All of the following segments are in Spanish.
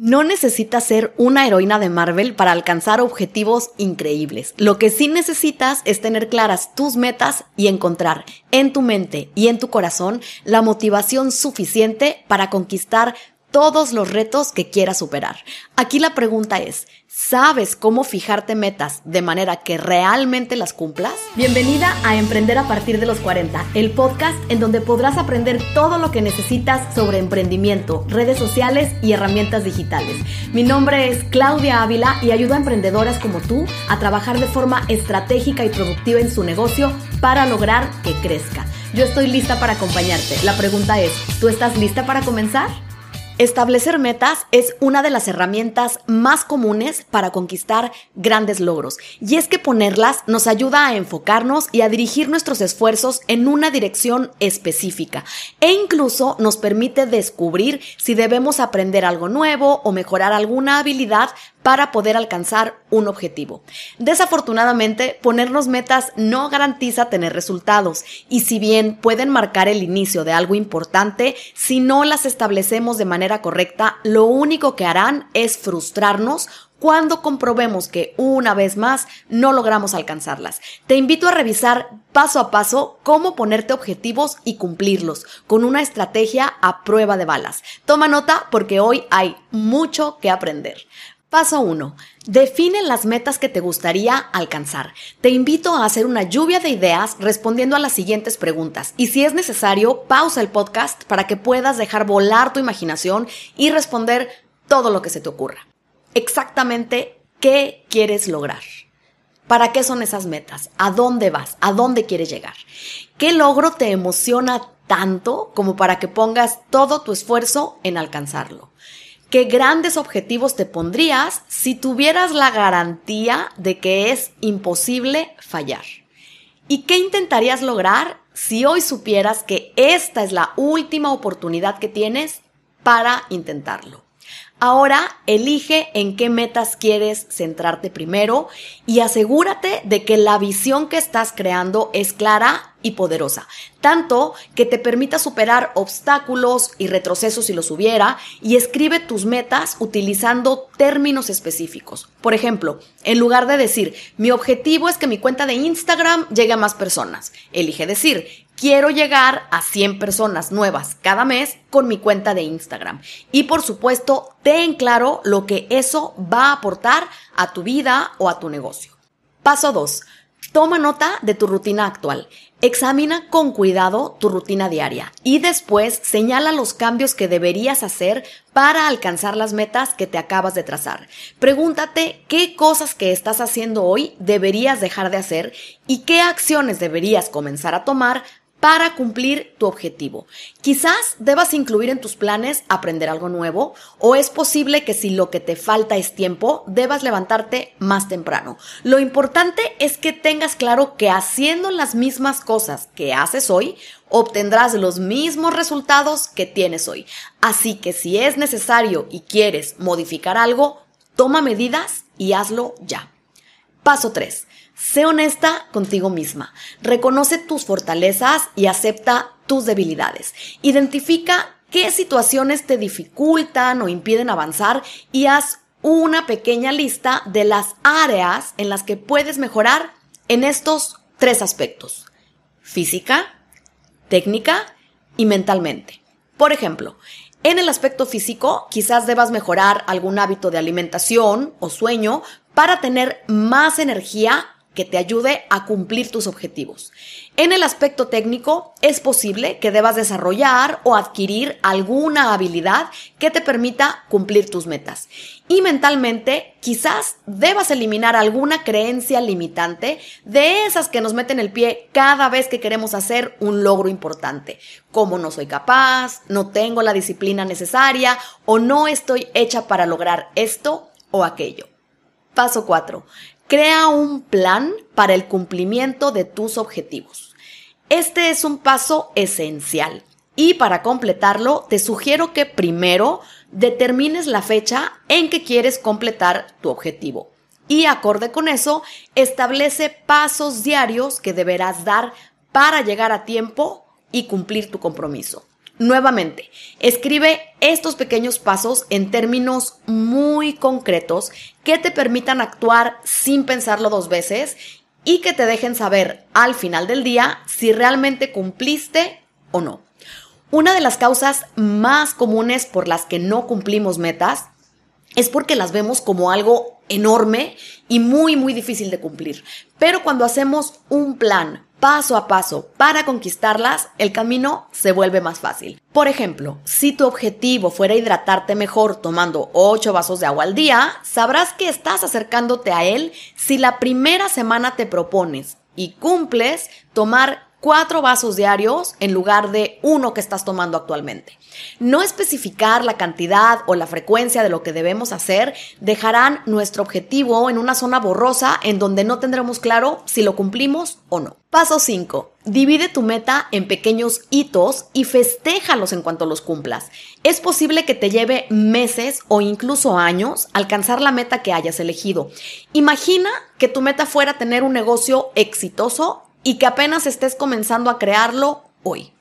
No necesitas ser una heroína de Marvel para alcanzar objetivos increíbles. Lo que sí necesitas es tener claras tus metas y encontrar en tu mente y en tu corazón la motivación suficiente para conquistar todos los retos que quieras superar. Aquí la pregunta es, ¿sabes cómo fijarte metas de manera que realmente las cumplas? Bienvenida a Emprender a partir de los 40, el podcast en donde podrás aprender todo lo que necesitas sobre emprendimiento, redes sociales y herramientas digitales. Mi nombre es Claudia Ávila y ayudo a emprendedoras como tú a trabajar de forma estratégica y productiva en su negocio para lograr que crezca. Yo estoy lista para acompañarte. La pregunta es, ¿tú estás lista para comenzar? Establecer metas es una de las herramientas más comunes para conquistar grandes logros. Y es que ponerlas nos ayuda a enfocarnos y a dirigir nuestros esfuerzos en una dirección específica. E incluso nos permite descubrir si debemos aprender algo nuevo o mejorar alguna habilidad para poder alcanzar un objetivo. Desafortunadamente, ponernos metas no garantiza tener resultados y si bien pueden marcar el inicio de algo importante, si no las establecemos de manera correcta, lo único que harán es frustrarnos cuando comprobemos que una vez más no logramos alcanzarlas. Te invito a revisar paso a paso cómo ponerte objetivos y cumplirlos con una estrategia a prueba de balas. Toma nota porque hoy hay mucho que aprender. Paso 1. Define las metas que te gustaría alcanzar. Te invito a hacer una lluvia de ideas respondiendo a las siguientes preguntas y si es necesario, pausa el podcast para que puedas dejar volar tu imaginación y responder todo lo que se te ocurra. Exactamente, ¿qué quieres lograr? ¿Para qué son esas metas? ¿A dónde vas? ¿A dónde quieres llegar? ¿Qué logro te emociona tanto como para que pongas todo tu esfuerzo en alcanzarlo? ¿Qué grandes objetivos te pondrías si tuvieras la garantía de que es imposible fallar? ¿Y qué intentarías lograr si hoy supieras que esta es la última oportunidad que tienes para intentarlo? Ahora elige en qué metas quieres centrarte primero y asegúrate de que la visión que estás creando es clara y poderosa, tanto que te permita superar obstáculos y retrocesos si los hubiera y escribe tus metas utilizando términos específicos. Por ejemplo, en lugar de decir, mi objetivo es que mi cuenta de Instagram llegue a más personas, elige decir, quiero llegar a 100 personas nuevas cada mes con mi cuenta de Instagram. Y por supuesto, ten claro lo que eso va a aportar a tu vida o a tu negocio. Paso 2. Toma nota de tu rutina actual. Examina con cuidado tu rutina diaria y después señala los cambios que deberías hacer para alcanzar las metas que te acabas de trazar. Pregúntate qué cosas que estás haciendo hoy deberías dejar de hacer y qué acciones deberías comenzar a tomar para cumplir tu objetivo. Quizás debas incluir en tus planes aprender algo nuevo o es posible que si lo que te falta es tiempo, debas levantarte más temprano. Lo importante es que tengas claro que haciendo las mismas cosas que haces hoy, obtendrás los mismos resultados que tienes hoy. Así que si es necesario y quieres modificar algo, toma medidas y hazlo ya. Paso 3. Sé honesta contigo misma. Reconoce tus fortalezas y acepta tus debilidades. Identifica qué situaciones te dificultan o impiden avanzar y haz una pequeña lista de las áreas en las que puedes mejorar en estos tres aspectos. Física, técnica y mentalmente. Por ejemplo, en el aspecto físico, quizás debas mejorar algún hábito de alimentación o sueño para tener más energía que te ayude a cumplir tus objetivos. En el aspecto técnico, es posible que debas desarrollar o adquirir alguna habilidad que te permita cumplir tus metas. Y mentalmente, quizás debas eliminar alguna creencia limitante de esas que nos meten el pie cada vez que queremos hacer un logro importante, como no soy capaz, no tengo la disciplina necesaria o no estoy hecha para lograr esto o aquello. Paso 4. Crea un plan para el cumplimiento de tus objetivos. Este es un paso esencial y para completarlo te sugiero que primero determines la fecha en que quieres completar tu objetivo y acorde con eso establece pasos diarios que deberás dar para llegar a tiempo y cumplir tu compromiso. Nuevamente, escribe estos pequeños pasos en términos muy concretos que te permitan actuar sin pensarlo dos veces y que te dejen saber al final del día si realmente cumpliste o no. Una de las causas más comunes por las que no cumplimos metas es porque las vemos como algo enorme y muy, muy difícil de cumplir. Pero cuando hacemos un plan paso a paso para conquistarlas, el camino se vuelve más fácil. Por ejemplo, si tu objetivo fuera hidratarte mejor tomando 8 vasos de agua al día, sabrás que estás acercándote a él si la primera semana te propones y cumples tomar cuatro vasos diarios en lugar de uno que estás tomando actualmente. No especificar la cantidad o la frecuencia de lo que debemos hacer dejarán nuestro objetivo en una zona borrosa en donde no tendremos claro si lo cumplimos o no. Paso 5. Divide tu meta en pequeños hitos y festéjalos en cuanto los cumplas. Es posible que te lleve meses o incluso años alcanzar la meta que hayas elegido. Imagina que tu meta fuera tener un negocio exitoso y que apenas estés comenzando a crearlo hoy.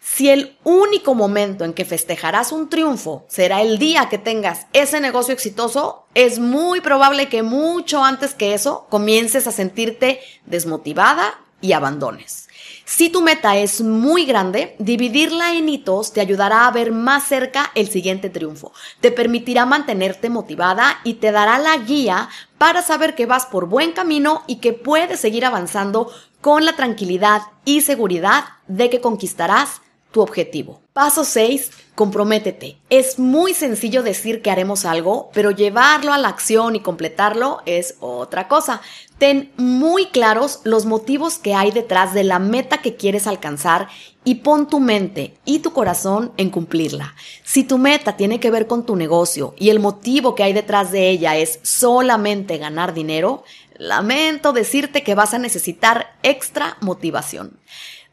Si el único momento en que festejarás un triunfo será el día que tengas ese negocio exitoso, es muy probable que mucho antes que eso comiences a sentirte desmotivada y abandones. Si tu meta es muy grande, dividirla en hitos te ayudará a ver más cerca el siguiente triunfo. Te permitirá mantenerte motivada y te dará la guía para saber que vas por buen camino y que puedes seguir avanzando con la tranquilidad y seguridad de que conquistarás objetivo. Paso 6. Comprométete. Es muy sencillo decir que haremos algo, pero llevarlo a la acción y completarlo es otra cosa. Ten muy claros los motivos que hay detrás de la meta que quieres alcanzar y pon tu mente y tu corazón en cumplirla. Si tu meta tiene que ver con tu negocio y el motivo que hay detrás de ella es solamente ganar dinero, Lamento decirte que vas a necesitar extra motivación.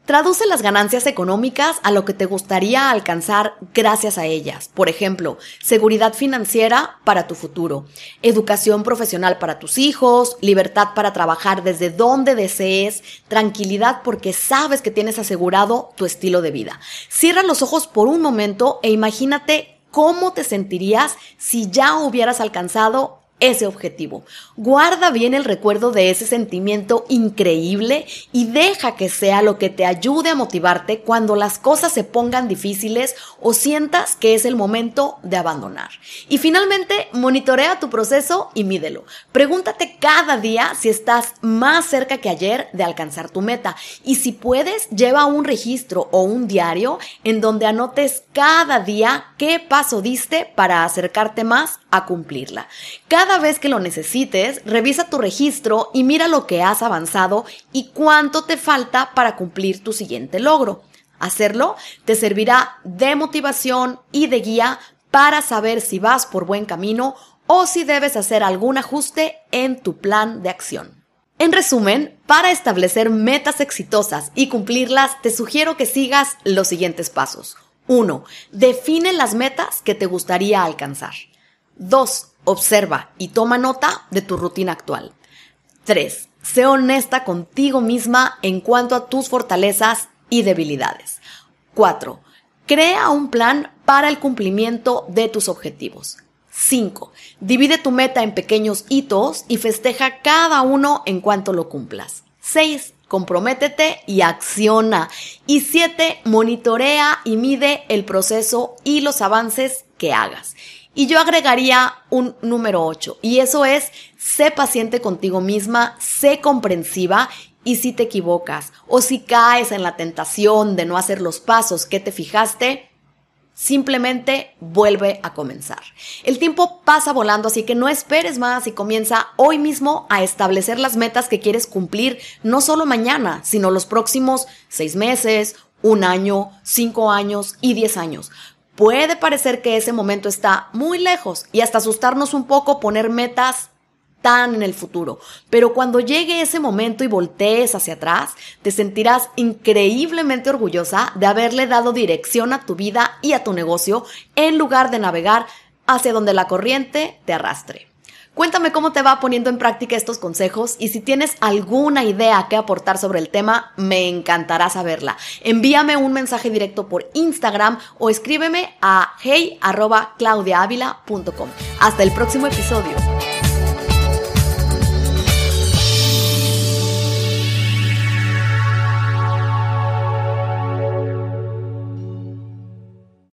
Traduce las ganancias económicas a lo que te gustaría alcanzar gracias a ellas. Por ejemplo, seguridad financiera para tu futuro, educación profesional para tus hijos, libertad para trabajar desde donde desees, tranquilidad porque sabes que tienes asegurado tu estilo de vida. Cierra los ojos por un momento e imagínate cómo te sentirías si ya hubieras alcanzado ese objetivo. Guarda bien el recuerdo de ese sentimiento increíble y deja que sea lo que te ayude a motivarte cuando las cosas se pongan difíciles o sientas que es el momento de abandonar. Y finalmente, monitorea tu proceso y mídelo. Pregúntate cada día si estás más cerca que ayer de alcanzar tu meta y si puedes, lleva un registro o un diario en donde anotes cada día qué paso diste para acercarte más a cumplirla. Cada vez que lo necesites, revisa tu registro y mira lo que has avanzado y cuánto te falta para cumplir tu siguiente logro. Hacerlo te servirá de motivación y de guía para saber si vas por buen camino o si debes hacer algún ajuste en tu plan de acción. En resumen, para establecer metas exitosas y cumplirlas, te sugiero que sigas los siguientes pasos. 1. Define las metas que te gustaría alcanzar. 2. Observa y toma nota de tu rutina actual. 3. Sé honesta contigo misma en cuanto a tus fortalezas y debilidades. 4. Crea un plan para el cumplimiento de tus objetivos. 5. Divide tu meta en pequeños hitos y festeja cada uno en cuanto lo cumplas. 6. Comprométete y acciona. Y 7. Monitorea y mide el proceso y los avances que hagas. Y yo agregaría un número 8, y eso es, sé paciente contigo misma, sé comprensiva y si te equivocas o si caes en la tentación de no hacer los pasos que te fijaste, simplemente vuelve a comenzar. El tiempo pasa volando, así que no esperes más y comienza hoy mismo a establecer las metas que quieres cumplir, no solo mañana, sino los próximos seis meses, un año, cinco años y diez años. Puede parecer que ese momento está muy lejos y hasta asustarnos un poco poner metas tan en el futuro. Pero cuando llegue ese momento y voltees hacia atrás, te sentirás increíblemente orgullosa de haberle dado dirección a tu vida y a tu negocio en lugar de navegar hacia donde la corriente te arrastre. Cuéntame cómo te va poniendo en práctica estos consejos y si tienes alguna idea que aportar sobre el tema, me encantará saberla. Envíame un mensaje directo por Instagram o escríbeme a hey.claudiaavila.com. Hasta el próximo episodio.